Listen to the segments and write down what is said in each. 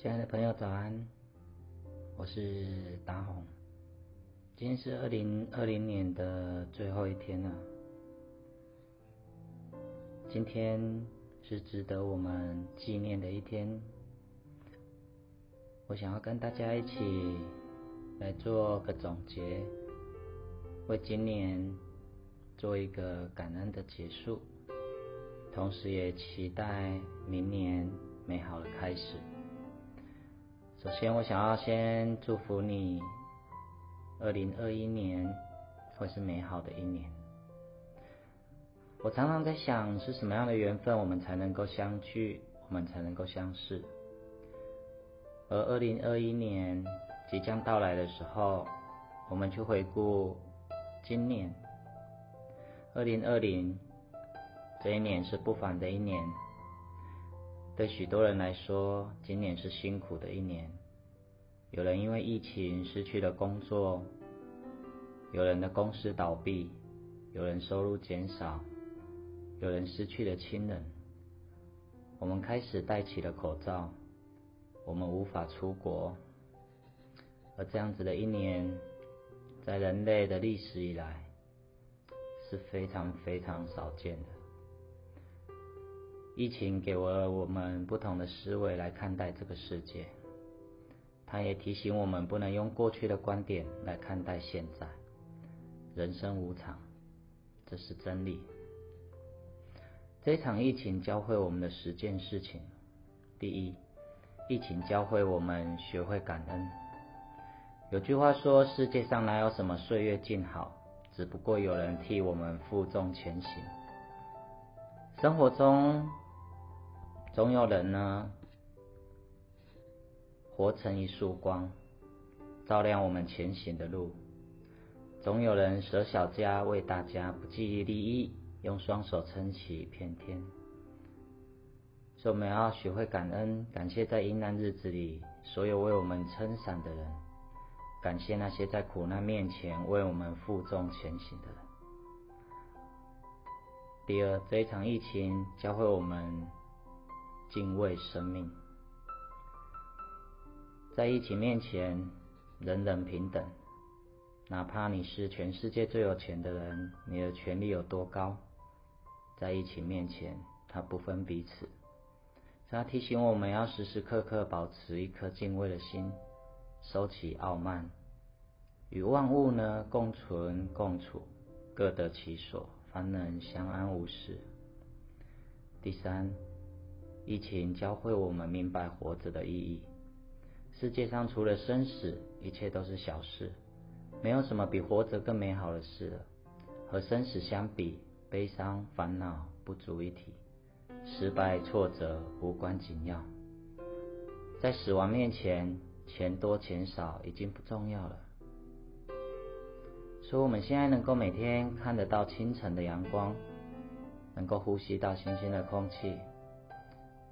亲爱的朋友，早安！我是达宏。今天是二零二零年的最后一天了。今天是值得我们纪念的一天。我想要跟大家一起来做个总结，为今年做一个感恩的结束，同时也期待明年美好的开始。首先，我想要先祝福你，二零二一年会是美好的一年。我常常在想，是什么样的缘分，我们才能够相聚，我们才能够相识。而二零二一年即将到来的时候，我们去回顾今年，二零二零这一年是不凡的一年。对许多人来说，今年是辛苦的一年。有人因为疫情失去了工作，有人的公司倒闭，有人收入减少，有人失去了亲人。我们开始戴起了口罩，我们无法出国。而这样子的一年，在人类的历史以来，是非常非常少见的。疫情给我了我们不同的思维来看待这个世界，它也提醒我们不能用过去的观点来看待现在。人生无常，这是真理。这场疫情教会我们的十件事情：第一，疫情教会我们学会感恩。有句话说：“世界上哪有什么岁月静好，只不过有人替我们负重前行。”生活中。总有人呢，活成一束光，照亮我们前行的路；总有人舍小家为大家，不计利益，用双手撑起一片天。所以我们要学会感恩，感谢在阴难日子里所有为我们撑伞的人，感谢那些在苦难面前为我们负重前行的人。第二，这一场疫情教会我们。敬畏生命，在疫情面前，人人平等。哪怕你是全世界最有钱的人，你的权力有多高，在疫情面前，他不分彼此。他提醒我们要时时刻刻保持一颗敬畏的心，收起傲慢，与万物呢共存共处，各得其所，方能相安无事。第三。疫情教会我们明白活着的意义。世界上除了生死，一切都是小事，没有什么比活着更美好的事了。和生死相比，悲伤、烦恼不足一提，失败、挫折无关紧要。在死亡面前，钱多钱少已经不重要了。所以，我们现在能够每天看得到清晨的阳光，能够呼吸到新鲜的空气。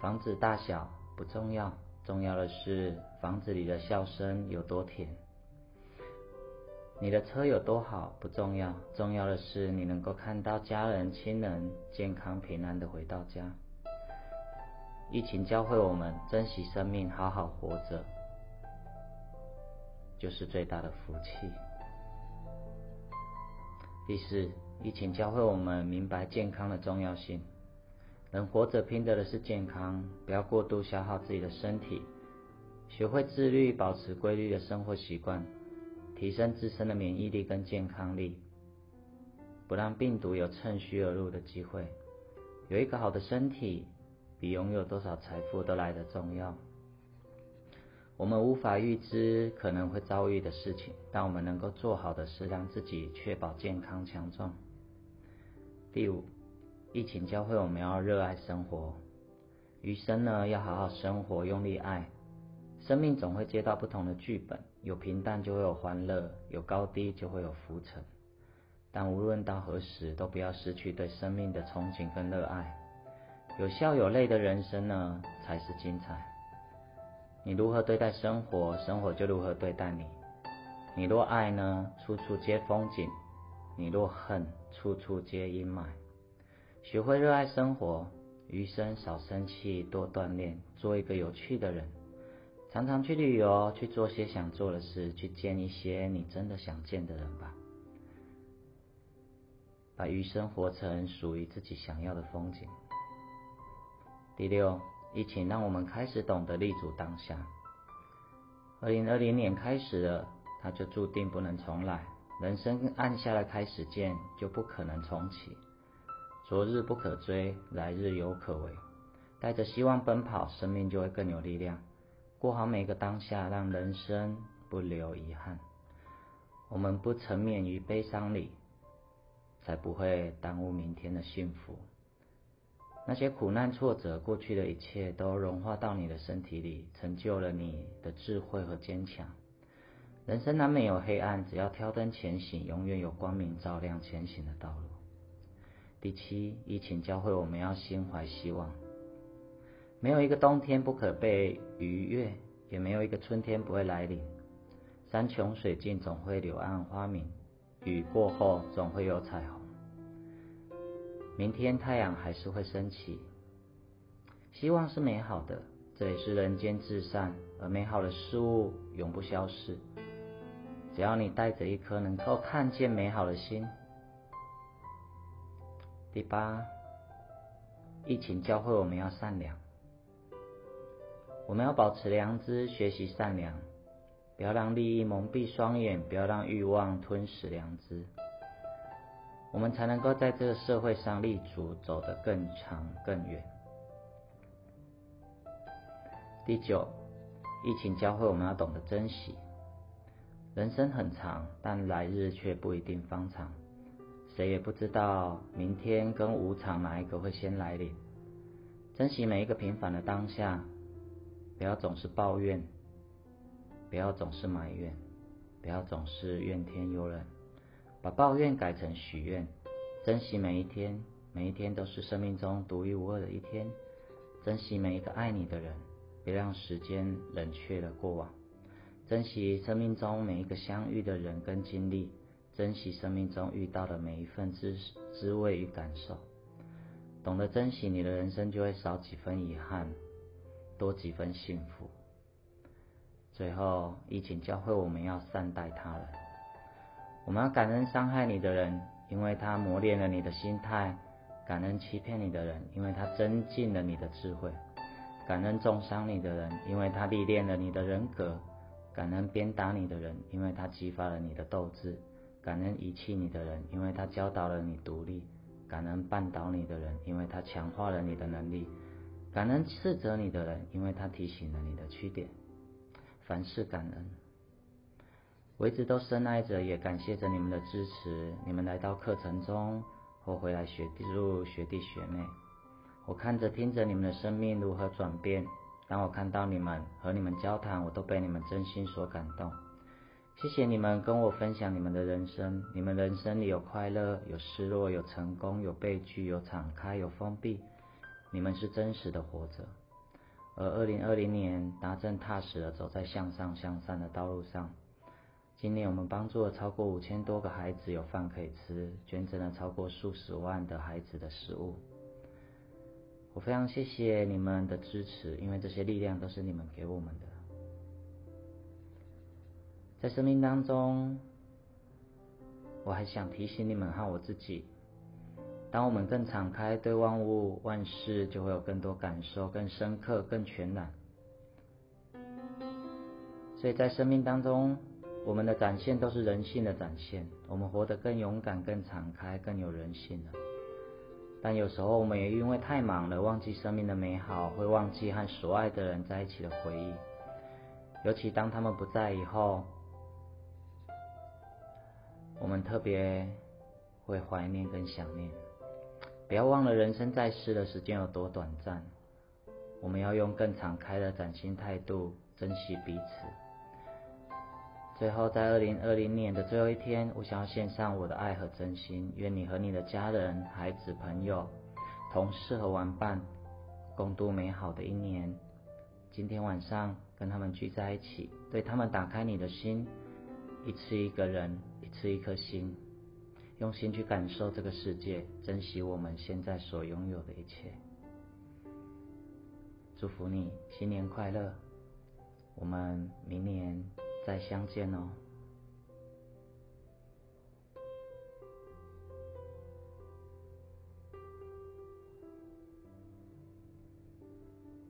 房子大小不重要，重要的是房子里的笑声有多甜。你的车有多好不重要，重要的是你能够看到家人亲人健康平安的回到家。疫情教会我们珍惜生命，好好活着，就是最大的福气。第四，疫情教会我们明白健康的重要性。人活着拼得的是健康，不要过度消耗自己的身体，学会自律，保持规律的生活习惯，提升自身的免疫力跟健康力，不让病毒有趁虚而入的机会。有一个好的身体，比拥有多少财富都来得重要。我们无法预知可能会遭遇的事情，但我们能够做好的是让自己确保健康强壮。第五。疫情教会我们要热爱生活，余生呢要好好生活，用力爱。生命总会接到不同的剧本，有平淡就会有欢乐，有高低就会有浮沉。但无论到何时，都不要失去对生命的憧憬跟热爱。有笑有泪的人生呢才是精彩。你如何对待生活，生活就如何对待你。你若爱呢，处处皆风景；你若恨，处处皆阴霾。学会热爱生活，余生少生气，多锻炼，做一个有趣的人，常常去旅游，去做些想做的事，去见一些你真的想见的人吧。把余生活成属于自己想要的风景。第六，疫情让我们开始懂得立足当下。二零二零年开始了，它就注定不能重来。人生按下了开始键，就不可能重启。昨日不可追，来日犹可为。带着希望奔跑，生命就会更有力量。过好每个当下，让人生不留遗憾。我们不沉湎于悲伤里。才不会耽误明天的幸福。那些苦难挫折，过去的一切都融化到你的身体里，成就了你的智慧和坚强。人生难免有黑暗，只要挑灯前行，永远有光明照亮前行的道路。第七，疫情教会我们要心怀希望。没有一个冬天不可被逾越，也没有一个春天不会来临。山穷水尽，总会柳暗花明。雨过后，总会有彩虹。明天太阳还是会升起，希望是美好的，这也是人间至善，而美好的事物永不消逝。只要你带着一颗能够看见美好的心。第八，疫情教会我们要善良，我们要保持良知，学习善良，不要让利益蒙蔽双眼，不要让欲望吞噬良知。我们才能够在这个社会上立足，走得更长更远。第九，疫情教会我们要懂得珍惜。人生很长，但来日却不一定方长。谁也不知道明天跟无常哪一个会先来临。珍惜每一个平凡的当下，不要总是抱怨，不要总是埋怨，不要总是怨天尤人。把抱怨改成许愿，珍惜每一天，每一天都是生命中独一无二的一天。珍惜每一个爱你的人，别让时间冷却了过往。珍惜生命中每一个相遇的人跟经历，珍惜生命中遇到的每一份滋滋味与感受。懂得珍惜你的人生，就会少几分遗憾，多几分幸福。最后，疫情教会我们要善待他人。我们要感恩伤害你的人，因为他磨练了你的心态；感恩欺骗你的人，因为他增进了你的智慧；感恩重伤你的人，因为他历练了你的人格；感恩鞭打你的人，因为他激发了你的斗志；感恩遗弃你的人，因为他教导了你独立；感恩绊倒你的人，因为他强化了你的能力；感恩斥责你的人，因为他提醒了你的缺点。凡事感恩。我一直都深爱着，也感谢着你们的支持。你们来到课程中，或回来学弟入学弟学妹，我看着听着你们的生命如何转变。当我看到你们和你们交谈，我都被你们真心所感动。谢谢你们跟我分享你们的人生，你们人生里有快乐，有失落，有成功，有悲剧，有敞开，有封闭。你们是真实的活着。而二零二零年，达正踏实的走在向上向善的道路上。今年我们帮助了超过五千多个孩子有饭可以吃，捐赠了超过数十万的孩子的食物。我非常谢谢你们的支持，因为这些力量都是你们给我们的。在生命当中，我还想提醒你们和我自己：当我们更敞开对万物万事，就会有更多感受、更深刻、更全然。所以在生命当中。我们的展现都是人性的展现，我们活得更勇敢、更敞开、更有人性了。但有时候我们也因为太忙了，忘记生命的美好，会忘记和所爱的人在一起的回忆。尤其当他们不在以后，我们特别会怀念跟想念。不要忘了，人生在世的时间有多短暂，我们要用更敞开的崭新态度珍惜彼此。最后，在二零二零年的最后一天，我想要献上我的爱和真心。愿你和你的家人、孩子、朋友、同事和玩伴共度美好的一年。今天晚上跟他们聚在一起，对他们打开你的心，一次一个人，一次一颗心，用心去感受这个世界，珍惜我们现在所拥有的一切。祝福你，新年快乐！我们明年再相见哦。